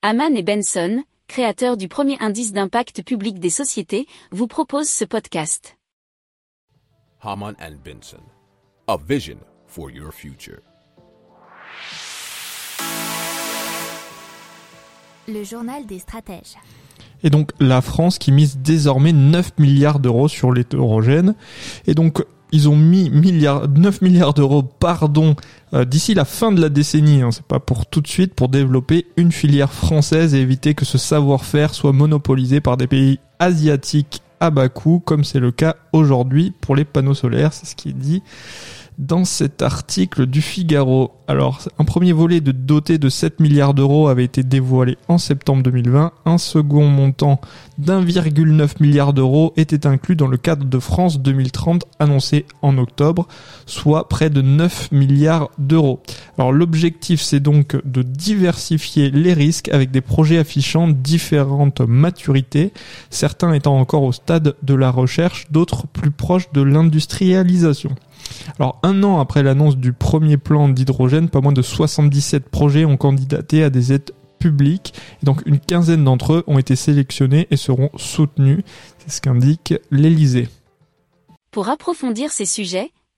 Haman et Benson, créateurs du premier indice d'impact public des sociétés, vous proposent ce podcast. Haman and Benson, a vision for your future. Le journal des stratèges. Et donc la France qui mise désormais 9 milliards d'euros sur l'hétérogène. Et donc ils ont mis milliards, 9 milliards d'euros, pardon, euh, d'ici la fin de la décennie, hein, c'est pas pour tout de suite, pour développer une filière française et éviter que ce savoir-faire soit monopolisé par des pays asiatiques à bas coût, comme c'est le cas aujourd'hui pour les panneaux solaires, c'est ce qui est dit dans cet article du Figaro. Alors, un premier volet de doté de 7 milliards d'euros avait été dévoilé en septembre 2020. Un second montant d'1,9 milliard d'euros était inclus dans le cadre de France 2030 annoncé en octobre, soit près de 9 milliards d'euros. Alors, l'objectif, c'est donc de diversifier les risques avec des projets affichant différentes maturités, certains étant encore au stade de la recherche, d'autres plus proches de l'industrialisation. Alors un an après l'annonce du premier plan d'hydrogène, pas moins de 77 projets ont candidaté à des aides publiques. Et donc une quinzaine d'entre eux ont été sélectionnés et seront soutenus. C'est ce qu'indique l'Elysée. Pour approfondir ces sujets,